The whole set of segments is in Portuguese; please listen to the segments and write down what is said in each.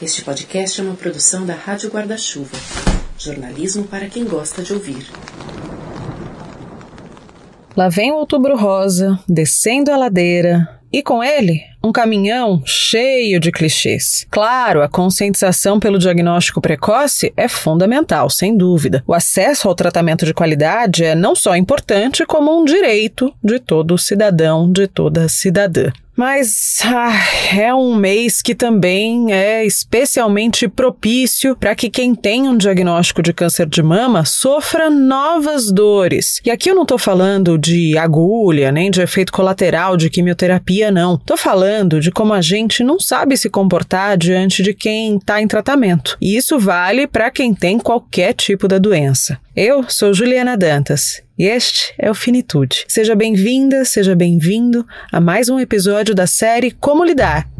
Este podcast é uma produção da Rádio Guarda-Chuva. Jornalismo para quem gosta de ouvir. Lá vem o outubro rosa, descendo a ladeira, e com ele, um caminhão cheio de clichês. Claro, a conscientização pelo diagnóstico precoce é fundamental, sem dúvida. O acesso ao tratamento de qualidade é não só importante, como um direito de todo cidadão, de toda cidadã. Mas ah, é um mês que também é especialmente propício para que quem tem um diagnóstico de câncer de mama sofra novas dores. E aqui eu não estou falando de agulha, nem de efeito colateral de quimioterapia, não. Estou falando de como a gente não sabe se comportar diante de quem está em tratamento. E isso vale para quem tem qualquer tipo da doença. Eu sou Juliana Dantas e este é o Finitude. Seja bem-vinda, seja bem-vindo a mais um episódio da série Como Lidar.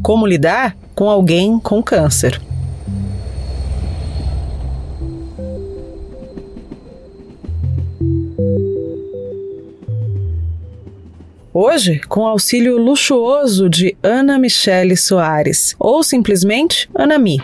Como lidar com alguém com câncer. Hoje, com auxílio luxuoso de Ana Michele Soares, ou simplesmente Ana Mi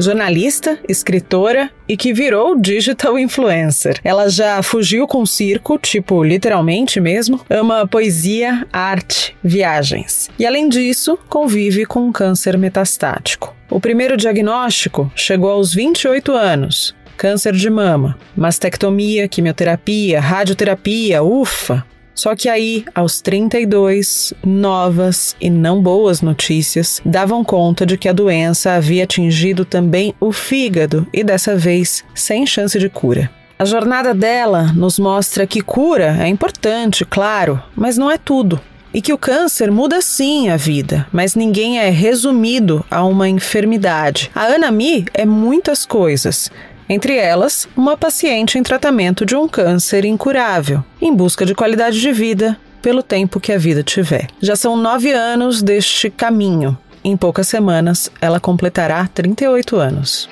jornalista, escritora e que virou digital influencer. Ela já fugiu com circo, tipo literalmente mesmo, ama poesia, arte, viagens. E além disso, convive com um câncer metastático. O primeiro diagnóstico chegou aos 28 anos, câncer de mama, mastectomia, quimioterapia, radioterapia, ufa, só que aí, aos 32, novas e não boas notícias davam conta de que a doença havia atingido também o fígado e dessa vez sem chance de cura. A jornada dela nos mostra que cura é importante, claro, mas não é tudo. E que o câncer muda sim a vida, mas ninguém é resumido a uma enfermidade. A Ana Mi é muitas coisas, entre elas, uma paciente em tratamento de um câncer incurável, em busca de qualidade de vida pelo tempo que a vida tiver. Já são nove anos deste caminho. Em poucas semanas, ela completará 38 anos.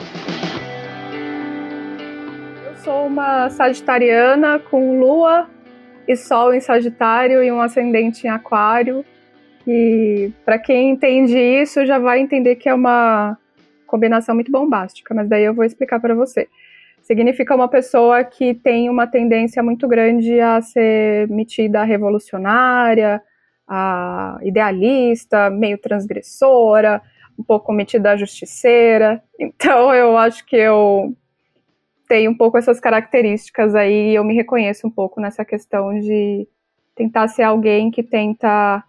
Eu sou uma sagitariana com lua e sol em Sagitário e um ascendente em Aquário. E para quem entende isso, já vai entender que é uma combinação muito bombástica, mas daí eu vou explicar para você. Significa uma pessoa que tem uma tendência muito grande a ser metida revolucionária, a idealista, meio transgressora, um pouco metida a justiceira. Então eu acho que eu tenho um pouco essas características aí, eu me reconheço um pouco nessa questão de tentar ser alguém que tenta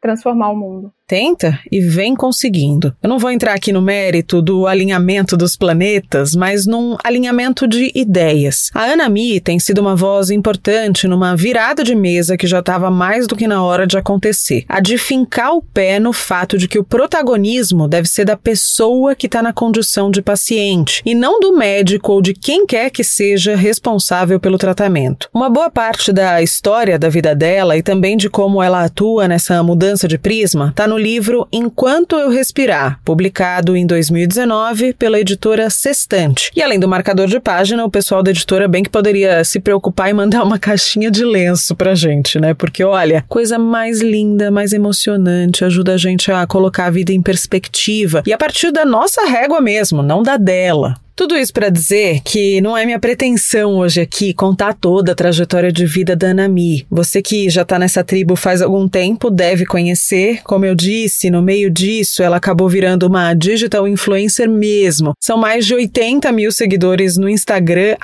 transformar o mundo tenta e vem conseguindo. Eu não vou entrar aqui no mérito do alinhamento dos planetas, mas num alinhamento de ideias. A Ana Mi tem sido uma voz importante numa virada de mesa que já estava mais do que na hora de acontecer. A de fincar o pé no fato de que o protagonismo deve ser da pessoa que está na condição de paciente e não do médico ou de quem quer que seja responsável pelo tratamento. Uma boa parte da história da vida dela e também de como ela atua nessa mudança de prisma está no no livro Enquanto Eu Respirar, publicado em 2019 pela editora Sextante. E além do marcador de página, o pessoal da editora bem que poderia se preocupar e mandar uma caixinha de lenço pra gente, né? Porque olha, coisa mais linda, mais emocionante, ajuda a gente a colocar a vida em perspectiva e a partir da nossa régua mesmo, não da dela. Tudo isso para dizer que não é minha pretensão hoje aqui contar toda a trajetória de vida da Anami. Você que já está nessa tribo faz algum tempo deve conhecer. Como eu disse, no meio disso ela acabou virando uma digital influencer mesmo. São mais de 80 mil seguidores no Instagram,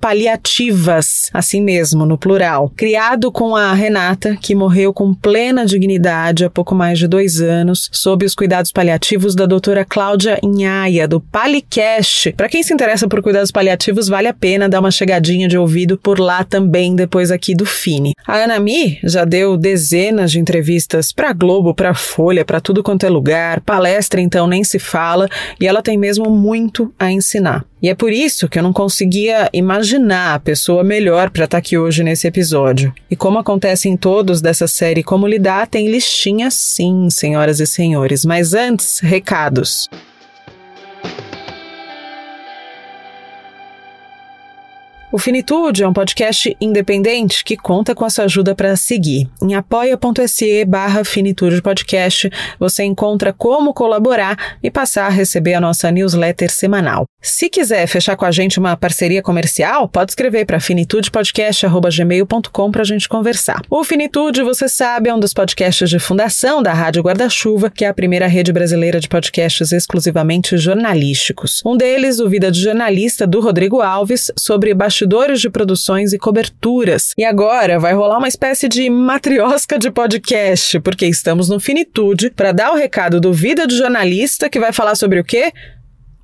paliativas, assim mesmo, no plural. Criado com a Renata, que morreu com plena dignidade há pouco mais de dois anos, sob os cuidados paliativos da doutora Cláudia Inhaia, do Palicast, para quem se interessa por cuidados paliativos, vale a pena dar uma chegadinha de ouvido por lá também, depois aqui do Fini. A Ana Mi já deu dezenas de entrevistas para Globo, para Folha, para tudo quanto é lugar, palestra então nem se fala, e ela tem mesmo muito a ensinar. E é por isso que eu não conseguia imaginar a pessoa melhor para estar tá aqui hoje nesse episódio. E como acontece em todos dessa série Como Lidar, tem listinha sim, senhoras e senhores. Mas antes, recados. O Finitude é um podcast independente que conta com a sua ajuda para seguir. Em apoia.se barra Finitude Podcast você encontra como colaborar e passar a receber a nossa newsletter semanal. Se quiser fechar com a gente uma parceria comercial, pode escrever para finitudepodcast.gmail.com para a gente conversar. O Finitude, você sabe, é um dos podcasts de fundação da Rádio Guarda-Chuva, que é a primeira rede brasileira de podcasts exclusivamente jornalísticos. Um deles, o Vida de Jornalista, do Rodrigo Alves, sobre bastidores de produções e coberturas. E agora vai rolar uma espécie de matriosca de podcast, porque estamos no Finitude para dar o recado do Vida de Jornalista, que vai falar sobre o quê?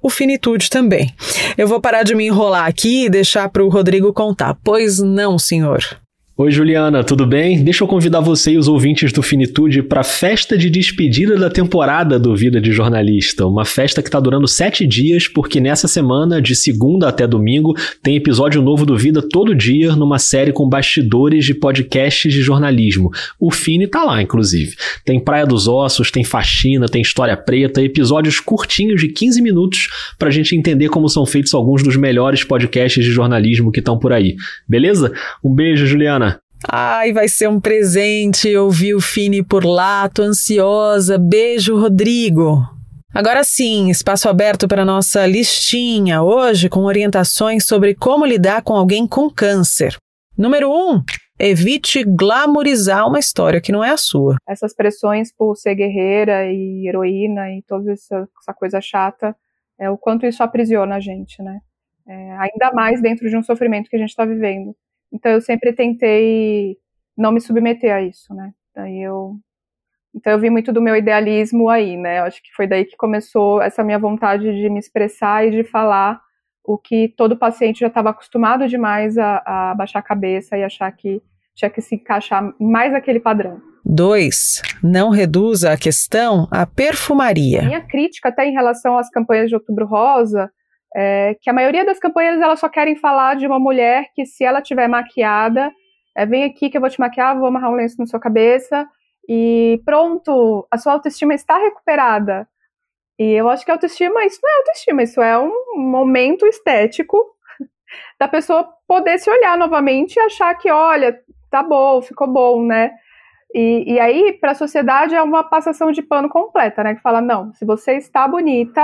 o Finitude também. Eu vou parar de me enrolar aqui e deixar para o Rodrigo contar. Pois não, senhor. Oi, Juliana, tudo bem? Deixa eu convidar você e os ouvintes do Finitude para a festa de despedida da temporada do Vida de Jornalista. Uma festa que está durando sete dias, porque nessa semana, de segunda até domingo, tem episódio novo do Vida todo dia, numa série com bastidores de podcasts de jornalismo. O Fini tá lá, inclusive. Tem Praia dos Ossos, tem Faxina, tem História Preta, episódios curtinhos de 15 minutos para a gente entender como são feitos alguns dos melhores podcasts de jornalismo que estão por aí. Beleza? Um beijo, Juliana. Ai, vai ser um presente ouvir o Fini por lá, tô ansiosa. Beijo, Rodrigo. Agora sim, espaço aberto para nossa listinha, hoje com orientações sobre como lidar com alguém com câncer. Número 1. Um, evite glamorizar uma história que não é a sua. Essas pressões por ser guerreira e heroína e toda essa, essa coisa chata, é o quanto isso aprisiona a gente, né? É, ainda mais dentro de um sofrimento que a gente está vivendo. Então eu sempre tentei não me submeter a isso, né? Daí eu então eu vi muito do meu idealismo aí, né? Eu acho que foi daí que começou essa minha vontade de me expressar e de falar o que todo paciente já estava acostumado demais a, a baixar a cabeça e achar que tinha que se encaixar mais naquele padrão. 2. Não reduza a questão à perfumaria. Minha crítica até em relação às campanhas de Outubro Rosa é, que a maioria das campanhas elas só querem falar de uma mulher que se ela tiver maquiada, é, vem aqui que eu vou te maquiar, vou amarrar um lenço na sua cabeça e pronto, a sua autoestima está recuperada. E eu acho que autoestima, isso não é autoestima, isso é um momento estético da pessoa poder se olhar novamente e achar que, olha, tá bom, ficou bom, né? E, e aí, para a sociedade, é uma passação de pano completa, né? Que fala, não, se você está bonita,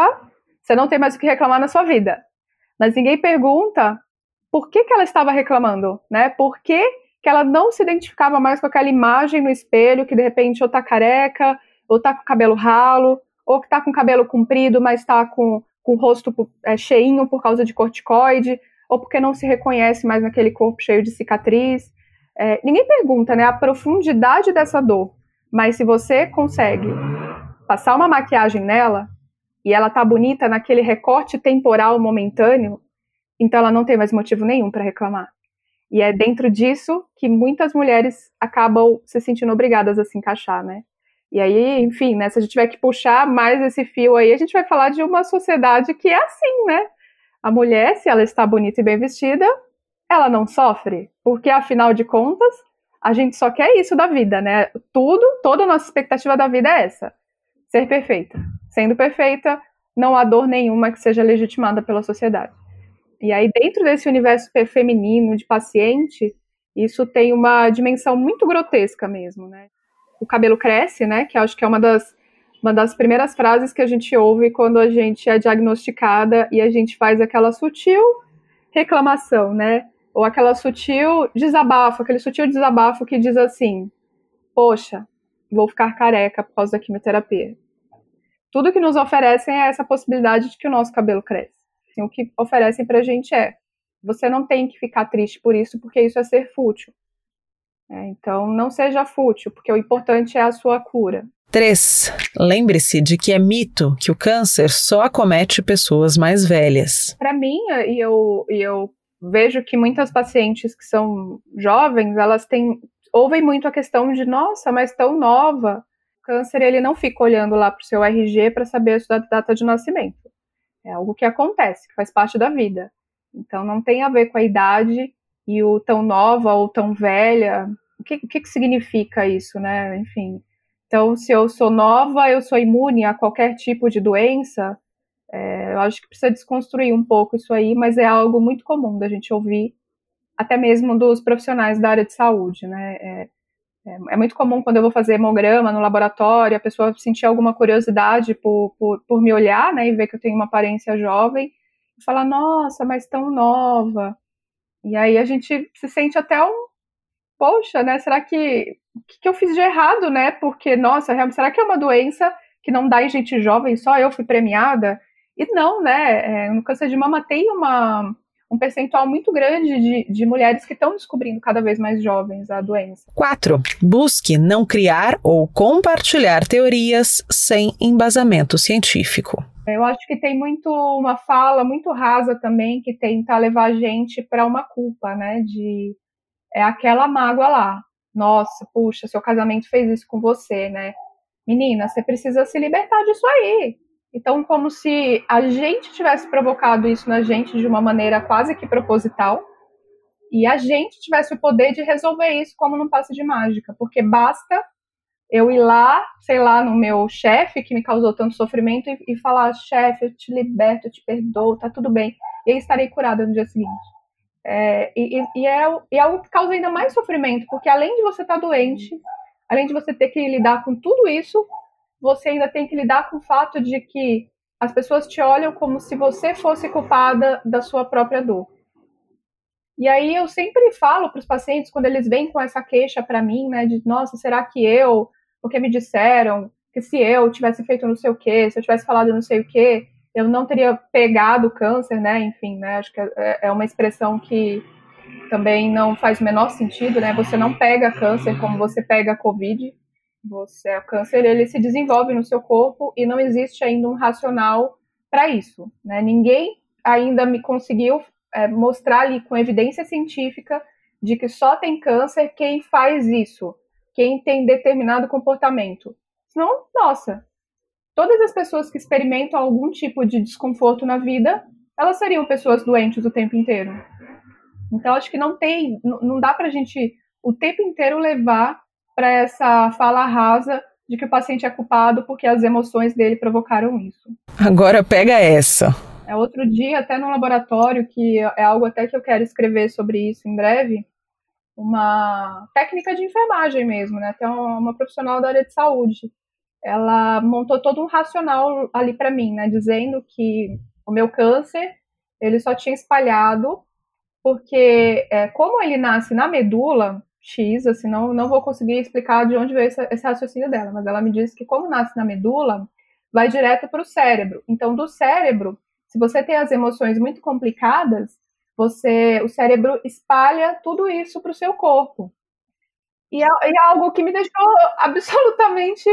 você não tem mais o que reclamar na sua vida. Mas ninguém pergunta por que, que ela estava reclamando, né? Por que, que ela não se identificava mais com aquela imagem no espelho que de repente ou tá careca, ou tá com cabelo ralo, ou que tá com cabelo comprido, mas tá com, com o rosto é, cheinho por causa de corticoide, ou porque não se reconhece mais naquele corpo cheio de cicatriz. É, ninguém pergunta, né, a profundidade dessa dor. Mas se você consegue passar uma maquiagem nela, e ela tá bonita naquele recorte temporal momentâneo, então ela não tem mais motivo nenhum para reclamar. E é dentro disso que muitas mulheres acabam se sentindo obrigadas a se encaixar, né? E aí, enfim, né, se a gente tiver que puxar mais esse fio aí, a gente vai falar de uma sociedade que é assim, né? A mulher, se ela está bonita e bem vestida, ela não sofre, porque afinal de contas, a gente só quer isso da vida, né? Tudo, toda a nossa expectativa da vida é essa: ser perfeita sendo perfeita, não há dor nenhuma que seja legitimada pela sociedade. E aí, dentro desse universo feminino de paciente, isso tem uma dimensão muito grotesca mesmo, né? O cabelo cresce, né? Que acho que é uma das, uma das primeiras frases que a gente ouve quando a gente é diagnosticada e a gente faz aquela sutil reclamação, né? Ou aquela sutil desabafo, aquele sutil desabafo que diz assim: Poxa, vou ficar careca por causa da quimioterapia tudo que nos oferecem é essa possibilidade de que o nosso cabelo cresce. Assim, o que oferecem pra gente é: você não tem que ficar triste por isso, porque isso é ser fútil. É, então, não seja fútil, porque o importante é a sua cura. 3. Lembre-se de que é mito que o câncer só acomete pessoas mais velhas. Para mim, e eu, e eu vejo que muitas pacientes que são jovens, elas têm ouvem muito a questão de, nossa, mas tão nova câncer ele não fica olhando lá para o seu RG para saber a sua data de nascimento. É algo que acontece, que faz parte da vida. Então não tem a ver com a idade e o tão nova ou tão velha. O que, o que significa isso, né? Enfim. Então, se eu sou nova, eu sou imune a qualquer tipo de doença. É, eu acho que precisa desconstruir um pouco isso aí, mas é algo muito comum da gente ouvir até mesmo dos profissionais da área de saúde, né? É, é, é, muito comum quando eu vou fazer hemograma no laboratório, a pessoa sentir alguma curiosidade por, por, por me olhar, né, e ver que eu tenho uma aparência jovem, e falar, nossa, mas tão nova. E aí a gente se sente até um, poxa, né, será que, que, que eu fiz de errado, né, porque, nossa, será que é uma doença que não dá em gente jovem, só eu fui premiada? E não, né, é, no câncer de mama tem uma um percentual muito grande de, de mulheres que estão descobrindo cada vez mais jovens a doença. 4. Busque não criar ou compartilhar teorias sem embasamento científico. Eu acho que tem muito uma fala muito rasa também que tenta levar a gente para uma culpa, né? De é aquela mágoa lá. Nossa, puxa, seu casamento fez isso com você, né? Menina, você precisa se libertar disso aí. Então, como se a gente tivesse provocado isso na gente de uma maneira quase que proposital, e a gente tivesse o poder de resolver isso como num passe de mágica, porque basta eu ir lá, sei lá, no meu chefe que me causou tanto sofrimento e, e falar, chefe, eu te liberto, eu te perdoo, tá tudo bem, e aí estarei curada no dia seguinte. É, e, e, é, e é algo que causa ainda mais sofrimento, porque além de você estar tá doente, além de você ter que lidar com tudo isso, você ainda tem que lidar com o fato de que as pessoas te olham como se você fosse culpada da sua própria dor. E aí eu sempre falo para os pacientes quando eles vêm com essa queixa para mim, né, de nossa, será que eu, porque me disseram que se eu tivesse feito não sei o quê, se eu tivesse falado não sei o quê, eu não teria pegado o câncer, né? Enfim, né? Acho que é, é uma expressão que também não faz o menor sentido, né? Você não pega câncer como você pega Covid. Você, o câncer ele se desenvolve no seu corpo e não existe ainda um racional para isso. Né? Ninguém ainda me conseguiu é, mostrar ali com evidência científica de que só tem câncer quem faz isso, quem tem determinado comportamento. Senão, nossa, todas as pessoas que experimentam algum tipo de desconforto na vida, elas seriam pessoas doentes o tempo inteiro. Então, acho que não tem, não dá para a gente o tempo inteiro levar para essa fala rasa de que o paciente é culpado porque as emoções dele provocaram isso. Agora pega essa. É outro dia, até no laboratório, que é algo até que eu quero escrever sobre isso em breve, uma técnica de enfermagem mesmo, né? Até uma profissional da área de saúde. Ela montou todo um racional ali para mim, né? Dizendo que o meu câncer ele só tinha espalhado porque, é, como ele nasce na medula, X, assim, não, não vou conseguir explicar de onde veio esse, esse raciocínio dela, mas ela me disse que como nasce na medula, vai direto para o cérebro. Então, do cérebro, se você tem as emoções muito complicadas, você, o cérebro espalha tudo isso para o seu corpo. E é, é, algo que me deixou absolutamente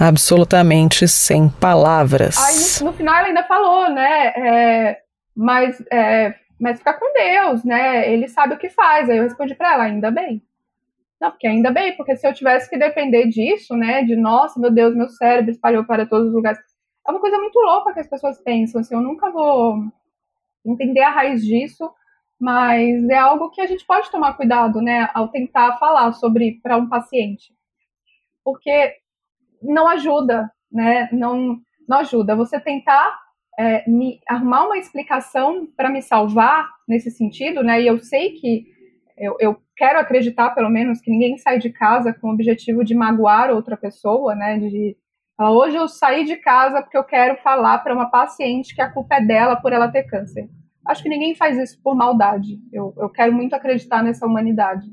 absolutamente sem palavras. Aí no, no final ela ainda falou, né? É, mas é, mas fica com Deus, né? Ele sabe o que faz. Aí eu respondi para ela, ainda bem. Não, porque ainda bem, porque se eu tivesse que depender disso, né, de nossa, meu Deus, meu cérebro espalhou para todos os lugares, é uma coisa muito louca que as pessoas pensam, assim, eu nunca vou entender a raiz disso, mas é algo que a gente pode tomar cuidado, né, ao tentar falar sobre para um paciente. Porque não ajuda, né, não, não ajuda. Você tentar é, me arrumar uma explicação para me salvar nesse sentido, né? E eu sei que eu, eu, quero acreditar, pelo menos, que ninguém sai de casa com o objetivo de magoar outra pessoa, né? De hoje eu saí de casa porque eu quero falar para uma paciente que a culpa é dela por ela ter câncer. Acho que ninguém faz isso por maldade. Eu, eu quero muito acreditar nessa humanidade.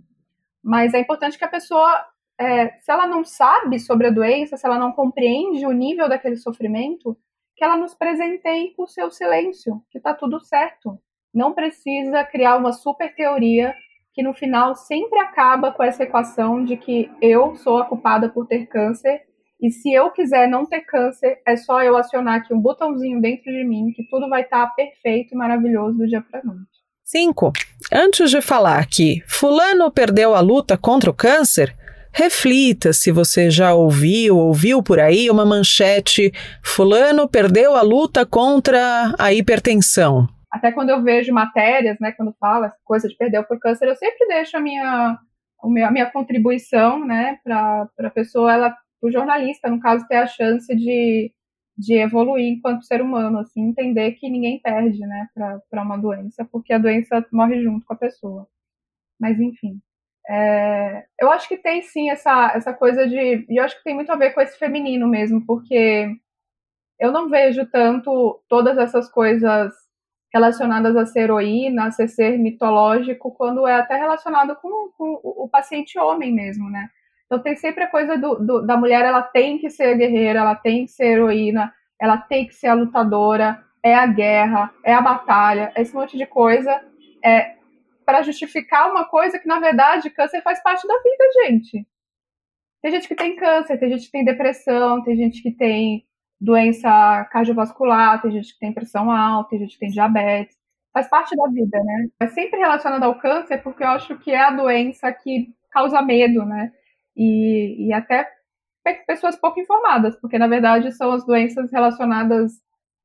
Mas é importante que a pessoa, é, se ela não sabe sobre a doença, se ela não compreende o nível daquele sofrimento, que ela nos presenteie com o seu silêncio, que está tudo certo. Não precisa criar uma super teoria que no final sempre acaba com essa equação de que eu sou a culpada por ter câncer e se eu quiser não ter câncer, é só eu acionar aqui um botãozinho dentro de mim que tudo vai estar tá perfeito e maravilhoso do dia para noite. 5. Antes de falar que fulano perdeu a luta contra o câncer, Reflita se você já ouviu, ouviu por aí uma manchete: Fulano perdeu a luta contra a hipertensão. Até quando eu vejo matérias, né, quando fala coisa de perder por câncer, eu sempre deixo a minha, a minha contribuição, né, para a pessoa, ela, o jornalista, no caso, ter a chance de, de evoluir enquanto ser humano, assim, entender que ninguém perde, né, para uma doença, porque a doença morre junto com a pessoa. Mas, enfim. É, eu acho que tem sim essa, essa coisa de. E eu acho que tem muito a ver com esse feminino mesmo, porque eu não vejo tanto todas essas coisas relacionadas a ser heroína, a ser ser mitológico, quando é até relacionado com, com o paciente homem mesmo, né? Então tem sempre a coisa do, do, da mulher, ela tem que ser guerreira, ela tem que ser heroína, ela tem que ser a lutadora, é a guerra, é a batalha, esse monte de coisa é para justificar uma coisa que na verdade câncer faz parte da vida, gente. Tem gente que tem câncer, tem gente que tem depressão, tem gente que tem doença cardiovascular, tem gente que tem pressão alta, tem gente que tem diabetes. Faz parte da vida, né? É sempre relacionado ao câncer, porque eu acho que é a doença que causa medo, né? E, e até pessoas pouco informadas, porque na verdade são as doenças relacionadas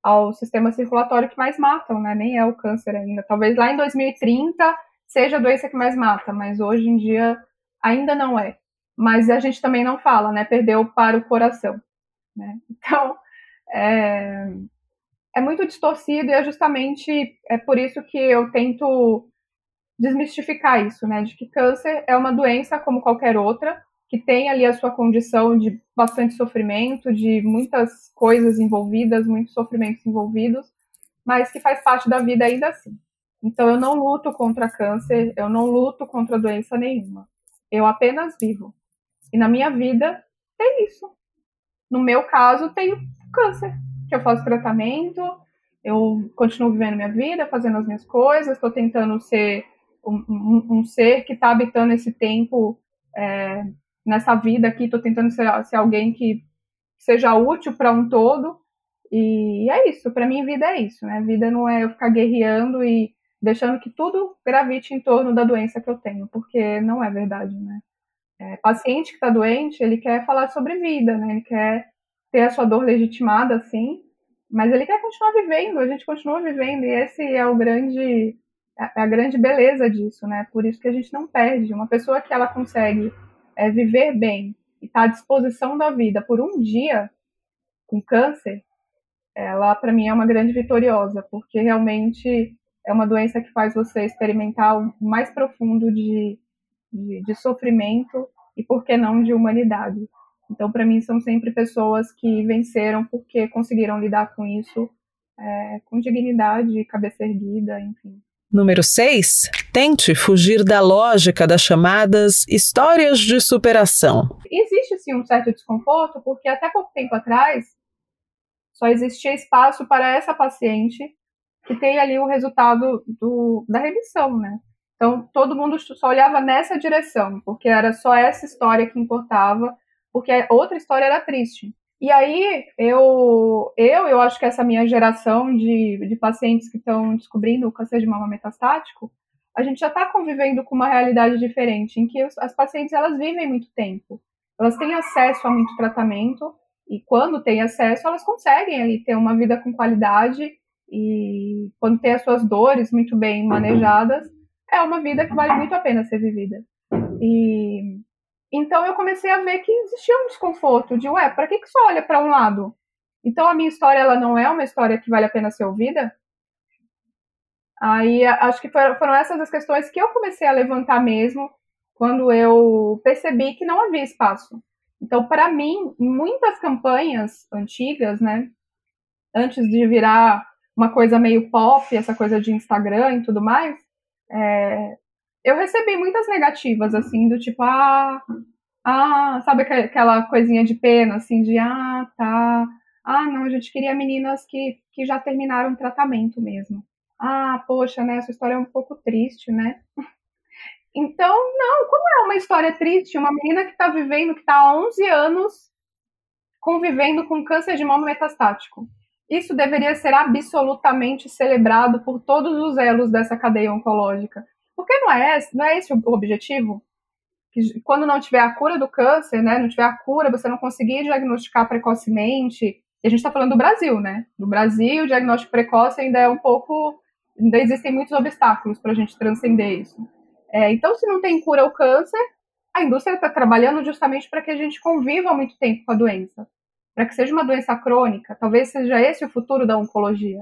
ao sistema circulatório que mais matam, né? Nem é o câncer ainda. Talvez lá em 2030 seja a doença que mais mata, mas hoje em dia ainda não é. Mas a gente também não fala, né? Perdeu para o coração. Né? Então, é, é muito distorcido e é justamente é por isso que eu tento desmistificar isso, né? De que câncer é uma doença como qualquer outra, que tem ali a sua condição de bastante sofrimento, de muitas coisas envolvidas, muitos sofrimentos envolvidos, mas que faz parte da vida ainda assim. Então eu não luto contra câncer, eu não luto contra doença nenhuma. Eu apenas vivo. E na minha vida tem isso. No meu caso, tenho câncer, que eu faço tratamento, eu continuo vivendo minha vida, fazendo as minhas coisas, estou tentando ser um, um, um, ser que está habitando esse tempo é, nessa vida aqui, estou tentando ser, ser, alguém que seja útil para um todo. E é isso, para mim vida é isso, né? Vida não é eu ficar guerreando e deixando que tudo gravite em torno da doença que eu tenho, porque não é verdade, né? É, paciente que está doente, ele quer falar sobre vida, né? Ele quer ter a sua dor legitimada, assim, mas ele quer continuar vivendo, a gente continua vivendo, e esse é o grande, é a grande beleza disso, né? Por isso que a gente não perde. Uma pessoa que ela consegue é, viver bem e está à disposição da vida por um dia com câncer, ela para mim é uma grande vitoriosa, porque realmente é uma doença que faz você experimentar o mais profundo de, de, de sofrimento e, por que não, de humanidade. Então, para mim, são sempre pessoas que venceram porque conseguiram lidar com isso é, com dignidade, cabeça erguida, enfim. Número 6. Tente fugir da lógica das chamadas histórias de superação. Existe sim um certo desconforto, porque até pouco tempo atrás só existia espaço para essa paciente que tem ali o resultado do, da remissão, né? Então todo mundo só olhava nessa direção, porque era só essa história que importava porque a outra história era triste. E aí, eu, eu, eu acho que essa minha geração de, de pacientes que estão descobrindo o câncer de mama metastático, a gente já está convivendo com uma realidade diferente, em que os, as pacientes elas vivem muito tempo, elas têm acesso a muito tratamento, e quando têm acesso, elas conseguem ali ter uma vida com qualidade, e quando tem as suas dores muito bem manejadas, é uma vida que vale muito a pena ser vivida. E então eu comecei a ver que existia um desconforto de, ué, para que, que só olha para um lado? Então a minha história ela não é uma história que vale a pena ser ouvida? Aí acho que foram essas as questões que eu comecei a levantar mesmo quando eu percebi que não havia espaço. Então, para mim, em muitas campanhas antigas, né, antes de virar uma coisa meio pop, essa coisa de Instagram e tudo mais, é, eu recebi muitas negativas, assim, do tipo, ah, ah, sabe aquela coisinha de pena, assim, de, ah, tá, ah, não, a gente queria meninas que, que já terminaram o tratamento mesmo. Ah, poxa, né, essa história é um pouco triste, né? Então, não, como é uma história triste? Uma menina que está vivendo, que está há 11 anos convivendo com câncer de mama metastático. Isso deveria ser absolutamente celebrado por todos os elos dessa cadeia oncológica. Porque não é, não é esse o objetivo? Que quando não tiver a cura do câncer, né, não tiver a cura, você não conseguir diagnosticar precocemente. E a gente está falando do Brasil, né? No Brasil, o diagnóstico precoce ainda é um pouco. Ainda existem muitos obstáculos para a gente transcender isso. É, então, se não tem cura ao câncer, a indústria está trabalhando justamente para que a gente conviva muito tempo com a doença. para que seja uma doença crônica. Talvez seja esse o futuro da oncologia.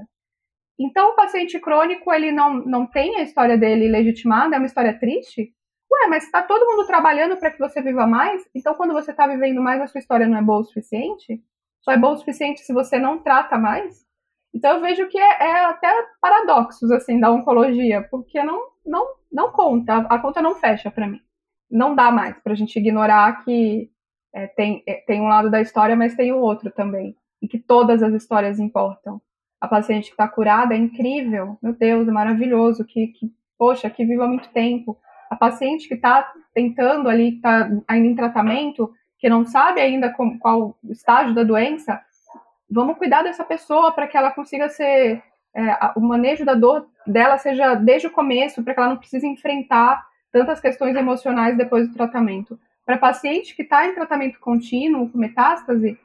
Então, o paciente crônico, ele não, não tem a história dele legitimada, é uma história triste. Ué, mas está todo mundo trabalhando para que você viva mais? Então, quando você está vivendo mais, a sua história não é boa o suficiente? Só é boa o suficiente se você não trata mais? Então, eu vejo que é, é até paradoxos, assim, da oncologia, porque não, não, não conta, a conta não fecha para mim. Não dá mais para a gente ignorar que é, tem, é, tem um lado da história, mas tem o outro também. E que todas as histórias importam a paciente que está curada é incrível, meu Deus, é maravilhoso, que, que poxa, que viva muito tempo. A paciente que está tentando ali, está ainda em tratamento, que não sabe ainda com, qual estágio da doença, vamos cuidar dessa pessoa para que ela consiga ser, é, o manejo da dor dela seja desde o começo, para que ela não precise enfrentar tantas questões emocionais depois do tratamento. Para paciente que está em tratamento contínuo, com metástase,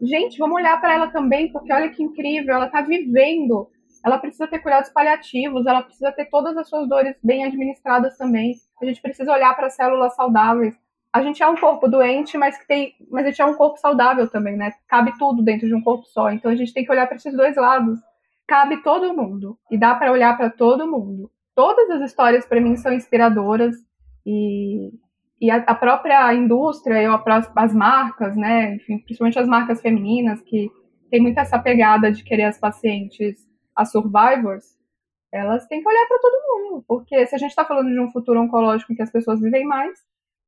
gente, vamos olhar para ela também, porque olha que incrível, ela está vivendo. Ela precisa ter cuidados paliativos, ela precisa ter todas as suas dores bem administradas também. A gente precisa olhar para células saudáveis. A gente é um corpo doente, mas que tem, mas a gente é um corpo saudável também, né? Cabe tudo dentro de um corpo só. Então a gente tem que olhar para esses dois lados. Cabe todo mundo e dá para olhar para todo mundo. Todas as histórias para mim são inspiradoras e e a, a própria indústria e as marcas, né, enfim, principalmente as marcas femininas, que tem muito essa pegada de querer as pacientes, as survivors, elas têm que olhar para todo mundo, porque se a gente está falando de um futuro oncológico em que as pessoas vivem mais,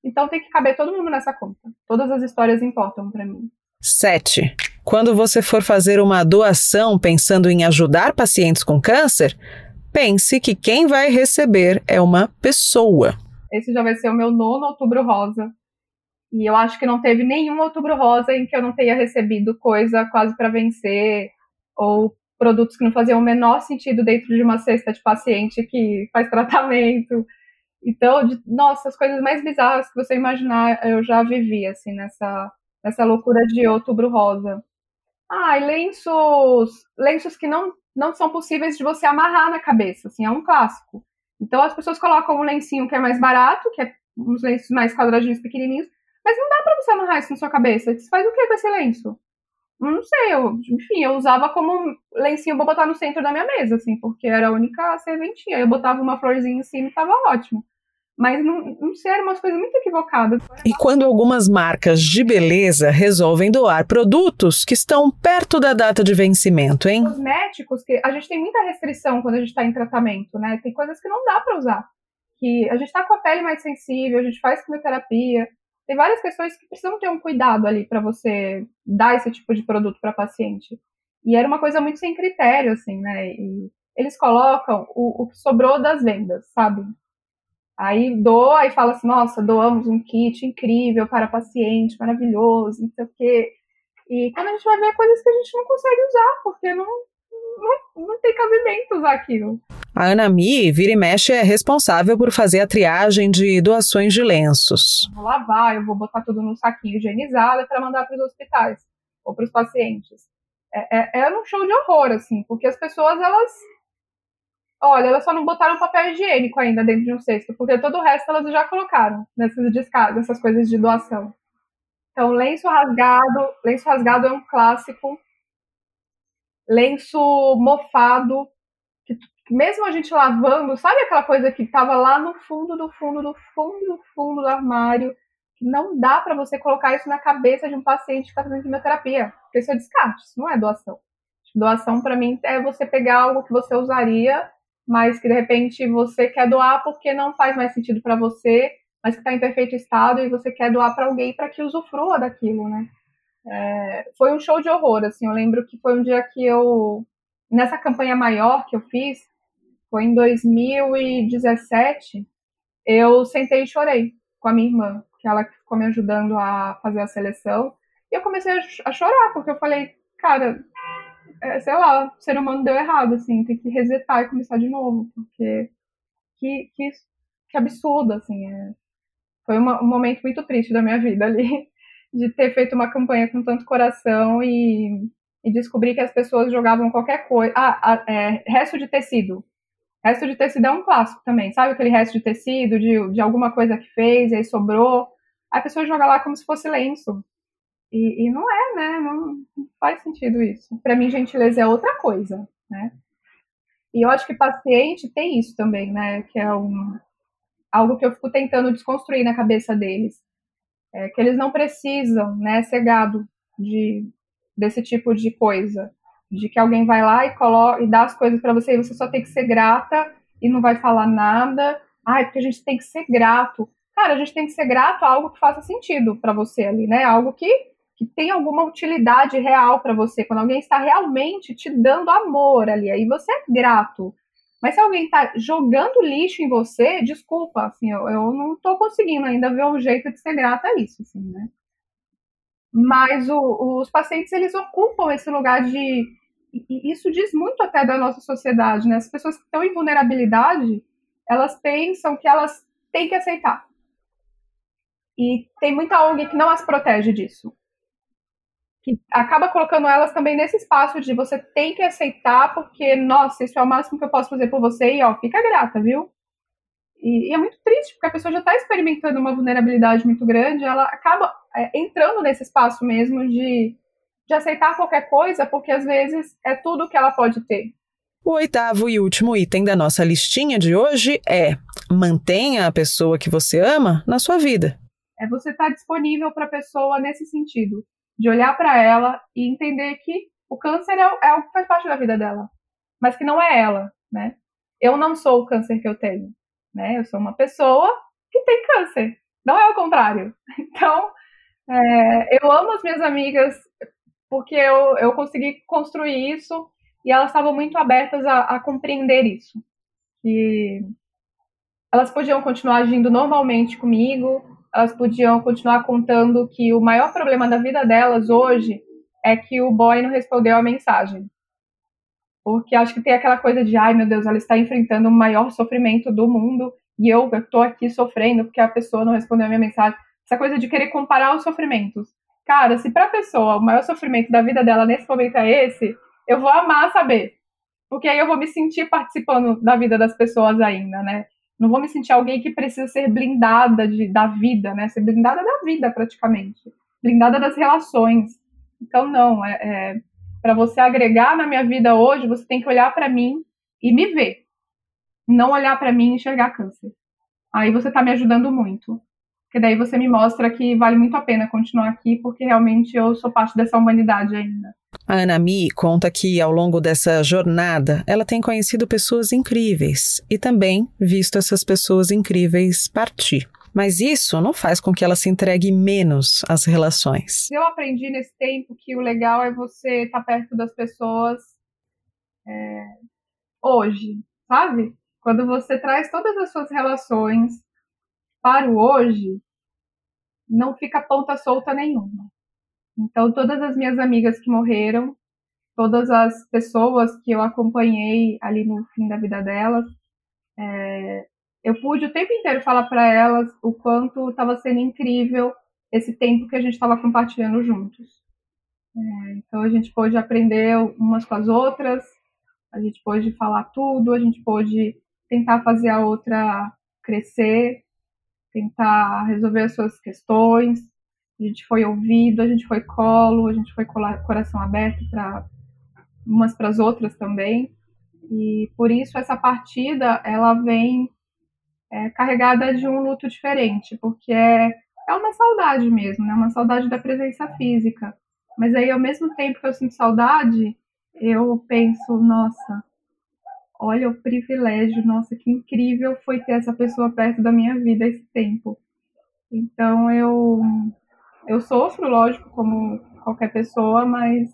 então tem que caber todo mundo nessa conta. Todas as histórias importam para mim. 7. Quando você for fazer uma doação pensando em ajudar pacientes com câncer, pense que quem vai receber é uma pessoa. Esse já vai ser o meu nono outubro rosa. E eu acho que não teve nenhum outubro rosa em que eu não tenha recebido coisa quase para vencer, ou produtos que não faziam o menor sentido dentro de uma cesta de paciente que faz tratamento. Então, de, nossa, as coisas mais bizarras que você imaginar, eu já vivi, assim, nessa, nessa loucura de outubro rosa. Ah, e lenços, lenços que não, não são possíveis de você amarrar na cabeça, assim, é um clássico. Então as pessoas colocam um lencinho que é mais barato, que é uns lenços mais quadradinhos pequenininhos, mas não dá para você amarrar isso na sua cabeça. Você faz o que com esse lenço? Não sei, eu, enfim, eu usava como um lencinho pra botar no centro da minha mesa, assim, porque era a única serventia. Eu botava uma florzinha em cima e tava ótimo. Mas não, não sei, eram umas coisas muito equivocadas. E quando algumas marcas de beleza resolvem doar produtos que estão perto da data de vencimento, hein? Cosméticos, que a gente tem muita restrição quando a gente está em tratamento, né? Tem coisas que não dá para usar. Que a gente está com a pele mais sensível, a gente faz quimioterapia. Tem várias questões que precisam ter um cuidado ali para você dar esse tipo de produto para paciente. E era uma coisa muito sem critério, assim, né? E eles colocam o, o que sobrou das vendas, sabe? Aí doa e fala assim, nossa, doamos um kit incrível para paciente, maravilhoso, não sei o quê. E quando a gente vai ver coisas que a gente não consegue usar, porque não, não, não tem cabimento usar aquilo. A Ana Mi, vira e mexe, é responsável por fazer a triagem de doações de lenços. Vou lavar, eu vou botar tudo num saquinho higienizado para mandar para os hospitais ou para os pacientes. É, é, é um show de horror, assim, porque as pessoas, elas Olha, elas só não botaram papel higiênico ainda dentro de um cesto, porque todo o resto elas já colocaram nessas descargas, essas coisas de doação. Então, lenço rasgado, lenço rasgado é um clássico. Lenço mofado, que mesmo a gente lavando, sabe aquela coisa que estava lá no fundo do fundo do fundo do fundo do armário, que não dá para você colocar isso na cabeça de um paciente que está fazendo quimioterapia, porque isso é descarte, isso não é doação. Doação para mim é você pegar algo que você usaria mas que de repente você quer doar porque não faz mais sentido para você, mas que está em perfeito estado e você quer doar para alguém para que usufrua daquilo, né? É, foi um show de horror, assim. Eu lembro que foi um dia que eu, nessa campanha maior que eu fiz, foi em 2017, eu sentei e chorei com a minha irmã, que ela ficou me ajudando a fazer a seleção. E eu comecei a chorar, porque eu falei, cara, é, sei lá, o ser humano deu errado, assim, tem que resetar e começar de novo, porque que, que, que absurdo, assim, é. foi uma, um momento muito triste da minha vida ali, de ter feito uma campanha com tanto coração e, e descobrir que as pessoas jogavam qualquer coisa, ah, ah, é, resto de tecido, resto de tecido é um clássico também, sabe aquele resto de tecido, de, de alguma coisa que fez, e aí sobrou, a pessoa joga lá como se fosse lenço, e, e não é, né, não faz sentido isso. Para mim, gentileza é outra coisa, né? E eu acho que paciente tem isso também, né? Que é um, algo que eu fico tentando desconstruir na cabeça deles. É que eles não precisam, né, ser gado de, desse tipo de coisa. De que alguém vai lá e, coloca, e dá as coisas para você e você só tem que ser grata e não vai falar nada. Ai, porque a gente tem que ser grato. Cara, a gente tem que ser grato a algo que faça sentido para você ali, né? Algo que, que tem alguma utilidade real para você. Quando alguém está realmente te dando amor ali, aí você é grato. Mas se alguém está jogando lixo em você, desculpa, assim, eu, eu não estou conseguindo ainda ver um jeito de ser grata a isso, assim, né? Mas o, os pacientes, eles ocupam esse lugar de... E isso diz muito até da nossa sociedade, né? As pessoas que estão em vulnerabilidade, elas pensam que elas têm que aceitar. E tem muita ONG que não as protege disso que acaba colocando elas também nesse espaço de você tem que aceitar, porque, nossa, isso é o máximo que eu posso fazer por você, e ó, fica grata, viu? E, e é muito triste, porque a pessoa já está experimentando uma vulnerabilidade muito grande, ela acaba é, entrando nesse espaço mesmo de, de aceitar qualquer coisa, porque às vezes é tudo que ela pode ter. O oitavo e último item da nossa listinha de hoje é: mantenha a pessoa que você ama na sua vida. É você estar tá disponível para a pessoa nesse sentido de olhar para ela e entender que o câncer é, é algo que faz parte da vida dela, mas que não é ela, né? Eu não sou o câncer que eu tenho, né? Eu sou uma pessoa que tem câncer, não é o contrário. Então, é, eu amo as minhas amigas porque eu, eu consegui construir isso e elas estavam muito abertas a, a compreender isso. Que elas podiam continuar agindo normalmente comigo, elas podiam continuar contando que o maior problema da vida delas hoje é que o boy não respondeu a mensagem. Porque acho que tem aquela coisa de, ai meu Deus, ela está enfrentando o maior sofrimento do mundo e eu estou aqui sofrendo porque a pessoa não respondeu a minha mensagem. Essa coisa de querer comparar os sofrimentos. Cara, se para a pessoa o maior sofrimento da vida dela nesse momento é esse, eu vou amar saber. Porque aí eu vou me sentir participando da vida das pessoas ainda, né? Não vou me sentir alguém que precisa ser blindada de, da vida, né? Ser blindada da vida, praticamente. Blindada das relações. Então, não. É, é para você agregar na minha vida hoje, você tem que olhar para mim e me ver. Não olhar para mim e enxergar câncer. Aí você está me ajudando muito. Porque daí você me mostra que vale muito a pena continuar aqui, porque realmente eu sou parte dessa humanidade ainda. A Ana Mi conta que, ao longo dessa jornada, ela tem conhecido pessoas incríveis e também visto essas pessoas incríveis partir. Mas isso não faz com que ela se entregue menos às relações. Eu aprendi nesse tempo que o legal é você estar perto das pessoas é, hoje, sabe? Quando você traz todas as suas relações para o hoje, não fica ponta solta nenhuma. Então, todas as minhas amigas que morreram, todas as pessoas que eu acompanhei ali no fim da vida delas, é, eu pude o tempo inteiro falar para elas o quanto estava sendo incrível esse tempo que a gente estava compartilhando juntos. É, então, a gente pôde aprender umas com as outras, a gente pôde falar tudo, a gente pôde tentar fazer a outra crescer, tentar resolver as suas questões, a gente foi ouvido, a gente foi colo, a gente foi coração aberto para umas para as outras também. E por isso essa partida ela vem é, carregada de um luto diferente, porque é, é uma saudade mesmo, né? Uma saudade da presença física. Mas aí ao mesmo tempo que eu sinto saudade, eu penso, nossa, olha o privilégio, nossa, que incrível foi ter essa pessoa perto da minha vida esse tempo. Então eu eu sofro, lógico, como qualquer pessoa, mas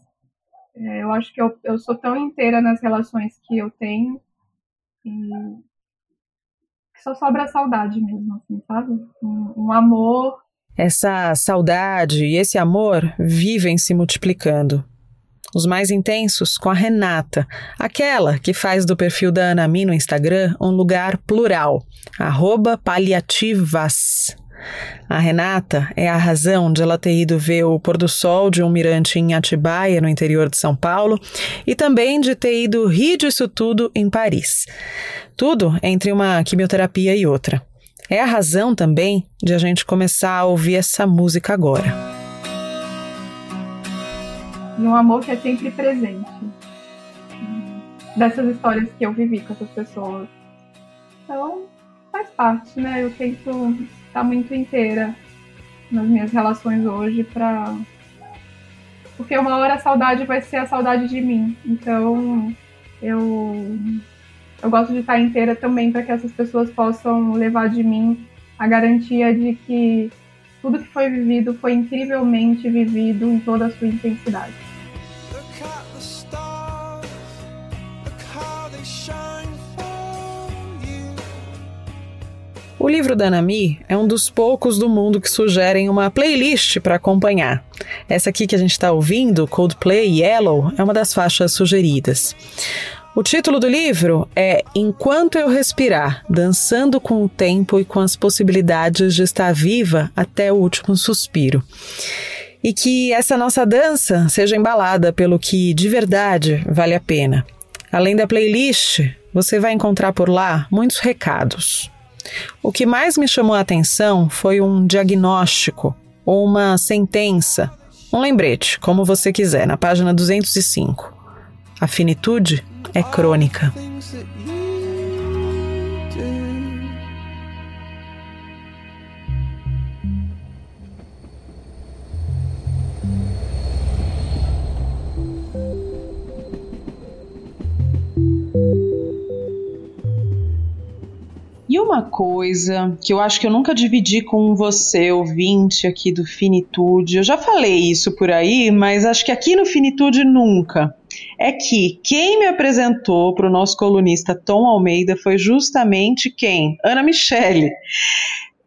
é, eu acho que eu, eu sou tão inteira nas relações que eu tenho e que só sobra a saudade mesmo, assim, sabe? Um, um amor. Essa saudade e esse amor vivem se multiplicando. Os mais intensos com a Renata, aquela que faz do perfil da Anami no Instagram um lugar plural, arroba paliativas. A Renata é a razão de ela ter ido ver o pôr do sol de um mirante em Atibaia, no interior de São Paulo, e também de ter ido rir disso tudo em Paris. Tudo entre uma quimioterapia e outra. É a razão também de a gente começar a ouvir essa música agora. e um amor que é sempre presente. Dessas histórias que eu vivi com essas pessoas. Então, parte, né? Eu tento estar muito inteira nas minhas relações hoje para porque uma hora a saudade vai ser a saudade de mim. Então, eu eu gosto de estar inteira também para que essas pessoas possam levar de mim a garantia de que tudo que foi vivido foi incrivelmente vivido em toda a sua intensidade. O livro da Nami é um dos poucos do mundo que sugerem uma playlist para acompanhar. Essa aqui que a gente está ouvindo, Coldplay Yellow, é uma das faixas sugeridas. O título do livro é Enquanto Eu Respirar, dançando com o tempo e com as possibilidades de estar viva até o último suspiro. E que essa nossa dança seja embalada pelo que de verdade vale a pena. Além da playlist, você vai encontrar por lá muitos recados. O que mais me chamou a atenção foi um diagnóstico ou uma sentença, um lembrete, como você quiser, na página 205. A finitude é crônica. Coisa que eu acho que eu nunca dividi com você, ouvinte aqui do Finitude, eu já falei isso por aí, mas acho que aqui no Finitude nunca. É que quem me apresentou para o nosso colunista Tom Almeida foi justamente quem? Ana Michele.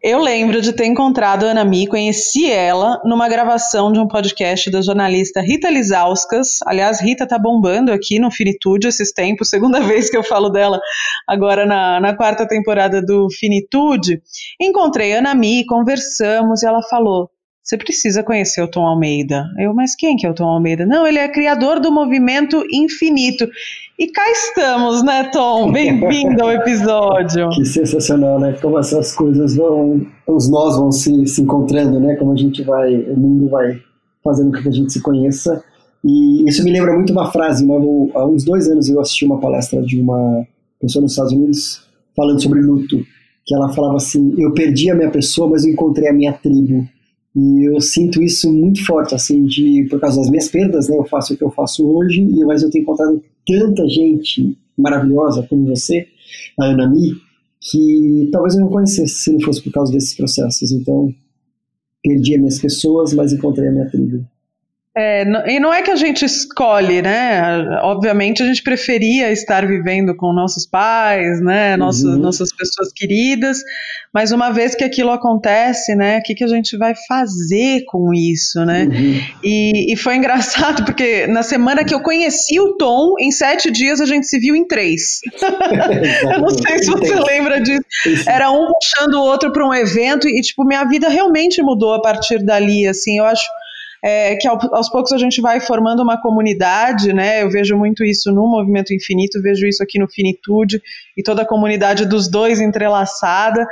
Eu lembro de ter encontrado a Ana Mi, conheci ela numa gravação de um podcast da jornalista Rita Lizauskas. Aliás, Rita tá bombando aqui no Finitude esses tempos, segunda vez que eu falo dela agora na, na quarta temporada do Finitude. Encontrei a Ana Mi, conversamos e ela falou: você precisa conhecer o Tom Almeida. Eu, mas quem que é o Tom Almeida? Não, ele é criador do movimento Infinito. E cá estamos, né, Tom? Bem-vindo ao episódio. Que sensacional, né? Como essas coisas vão, os nós vão se, se encontrando, né? Como a gente vai, o mundo vai fazendo com que a gente se conheça. E isso me lembra muito uma frase. Uma, há uns dois anos eu assisti uma palestra de uma pessoa nos Estados Unidos falando sobre luto. Que ela falava assim: Eu perdi a minha pessoa, mas eu encontrei a minha tribo. E eu sinto isso muito forte, assim, de, por causa das minhas perdas, né? Eu faço o que eu faço hoje, mas eu tenho encontrado tanta gente maravilhosa como você, a Ana Mi, que talvez eu não conhecesse se não fosse por causa desses processos. Então, perdi as minhas pessoas, mas encontrei a minha tribo. É, e não é que a gente escolhe, né? Obviamente a gente preferia estar vivendo com nossos pais, né? Nossos, uhum. Nossas pessoas queridas, mas uma vez que aquilo acontece, né? O que, que a gente vai fazer com isso, né? Uhum. E, e, foi engraçado porque na semana que eu conheci o Tom, em sete dias a gente se viu em três. eu não sei se você lembra disso. Era um puxando o outro para um evento e tipo minha vida realmente mudou a partir dali, assim. Eu acho é, que aos poucos a gente vai formando uma comunidade, né? Eu vejo muito isso no Movimento Infinito, vejo isso aqui no Finitude e toda a comunidade dos dois entrelaçada.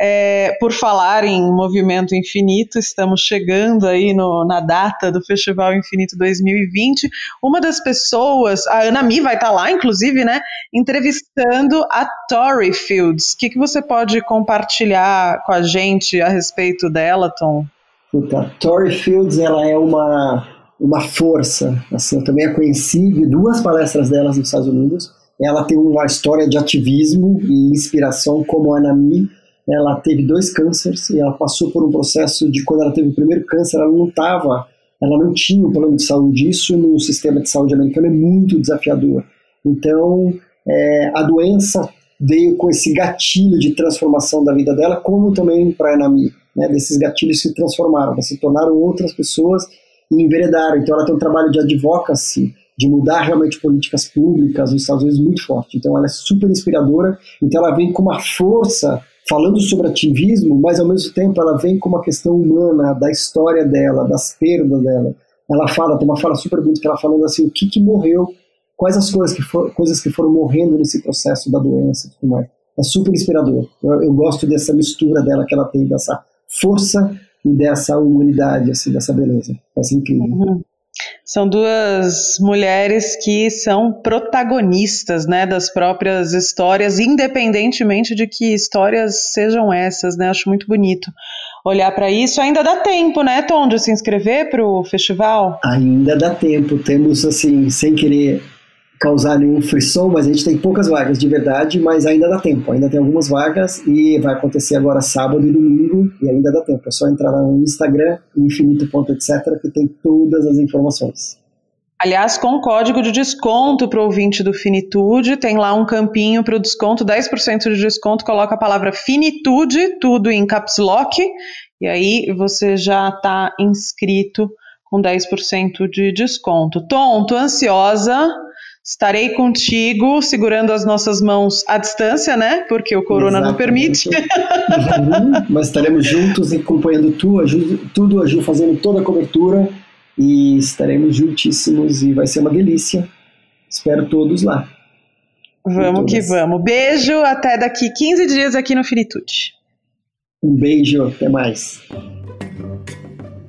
É, por falar em Movimento Infinito, estamos chegando aí no, na data do Festival Infinito 2020. Uma das pessoas, a Ana Mi vai estar tá lá, inclusive, né, entrevistando a Tori Fields. O que, que você pode compartilhar com a gente a respeito dela, Tom? Puta, Tori Fields, ela é uma, uma força, assim, eu também a conheci, vi duas palestras delas nos Estados Unidos, ela tem uma história de ativismo e inspiração como a Anami, ela teve dois cânceres e ela passou por um processo de quando ela teve o primeiro câncer, ela não estava, ela não tinha um plano de saúde, isso no sistema de saúde americano é muito desafiador. Então, é, a doença veio com esse gatilho de transformação da vida dela, como também para a Anami né, desses gatilhos se transformaram, se tornaram outras pessoas e enveredaram. Então ela tem um trabalho de advocacy, de mudar realmente políticas públicas nos Estados Unidos muito forte. Então ela é super inspiradora, então ela vem com uma força falando sobre ativismo, mas ao mesmo tempo ela vem com uma questão humana, da história dela, das perdas dela. Ela fala, tem uma fala super bonita que ela falando assim, o que que morreu, quais as coisas que, for, coisas que foram morrendo nesse processo da doença e tudo mais. É super inspirador. Eu, eu gosto dessa mistura dela que ela tem, dessa força e dessa humanidade, assim, dessa beleza. Vai ser incrível. Uhum. São duas mulheres que são protagonistas, né, das próprias histórias, independentemente de que histórias sejam essas, né? Acho muito bonito olhar para isso. Ainda dá tempo, né, Tom, de se inscrever para o festival? Ainda dá tempo. Temos, assim, sem querer causar nenhum frisson, mas a gente tem poucas vagas de verdade, mas ainda dá tempo. Ainda tem algumas vagas e vai acontecer agora sábado e domingo e ainda dá tempo. É só entrar no Instagram, infinito.etc, que tem todas as informações. Aliás, com código de desconto para o ouvinte do Finitude, tem lá um campinho para o desconto, 10% de desconto, coloca a palavra Finitude, tudo em caps lock, e aí você já está inscrito com 10% de desconto. Tom, tô ansiosa, estarei contigo, segurando as nossas mãos à distância, né? Porque o corona Exatamente. não permite. Uhum, mas estaremos juntos acompanhando tudo, tudo, a Ju fazendo toda a cobertura e estaremos juntíssimos e vai ser uma delícia. Espero todos lá. Vamos que vamos. Beijo, até daqui 15 dias aqui no Finitude. Um beijo, até mais.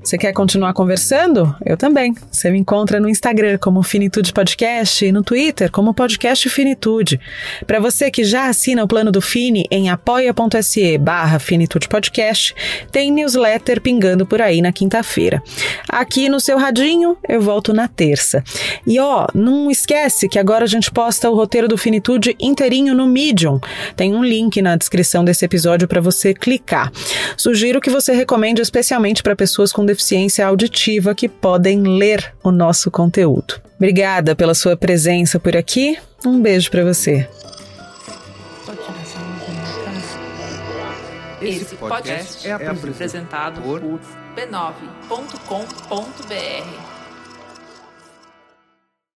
Você quer continuar conversando? Eu também. Você me encontra no Instagram como Finitude Podcast e no Twitter como Podcast Finitude. Para você que já assina o plano do Fini em apoia.se barra Finitude Podcast, tem newsletter pingando por aí na quinta-feira. Aqui no seu radinho, eu volto na terça. E ó, não esquece que agora a gente posta o roteiro do Finitude inteirinho no Medium. Tem um link na descrição desse episódio para você clicar. Sugiro que você recomende especialmente para pessoas com deficiência auditiva que podem ler o nosso conteúdo. Obrigada pela sua presença por aqui. Um beijo para você. Esse podcast é apresentado por b9.com.br.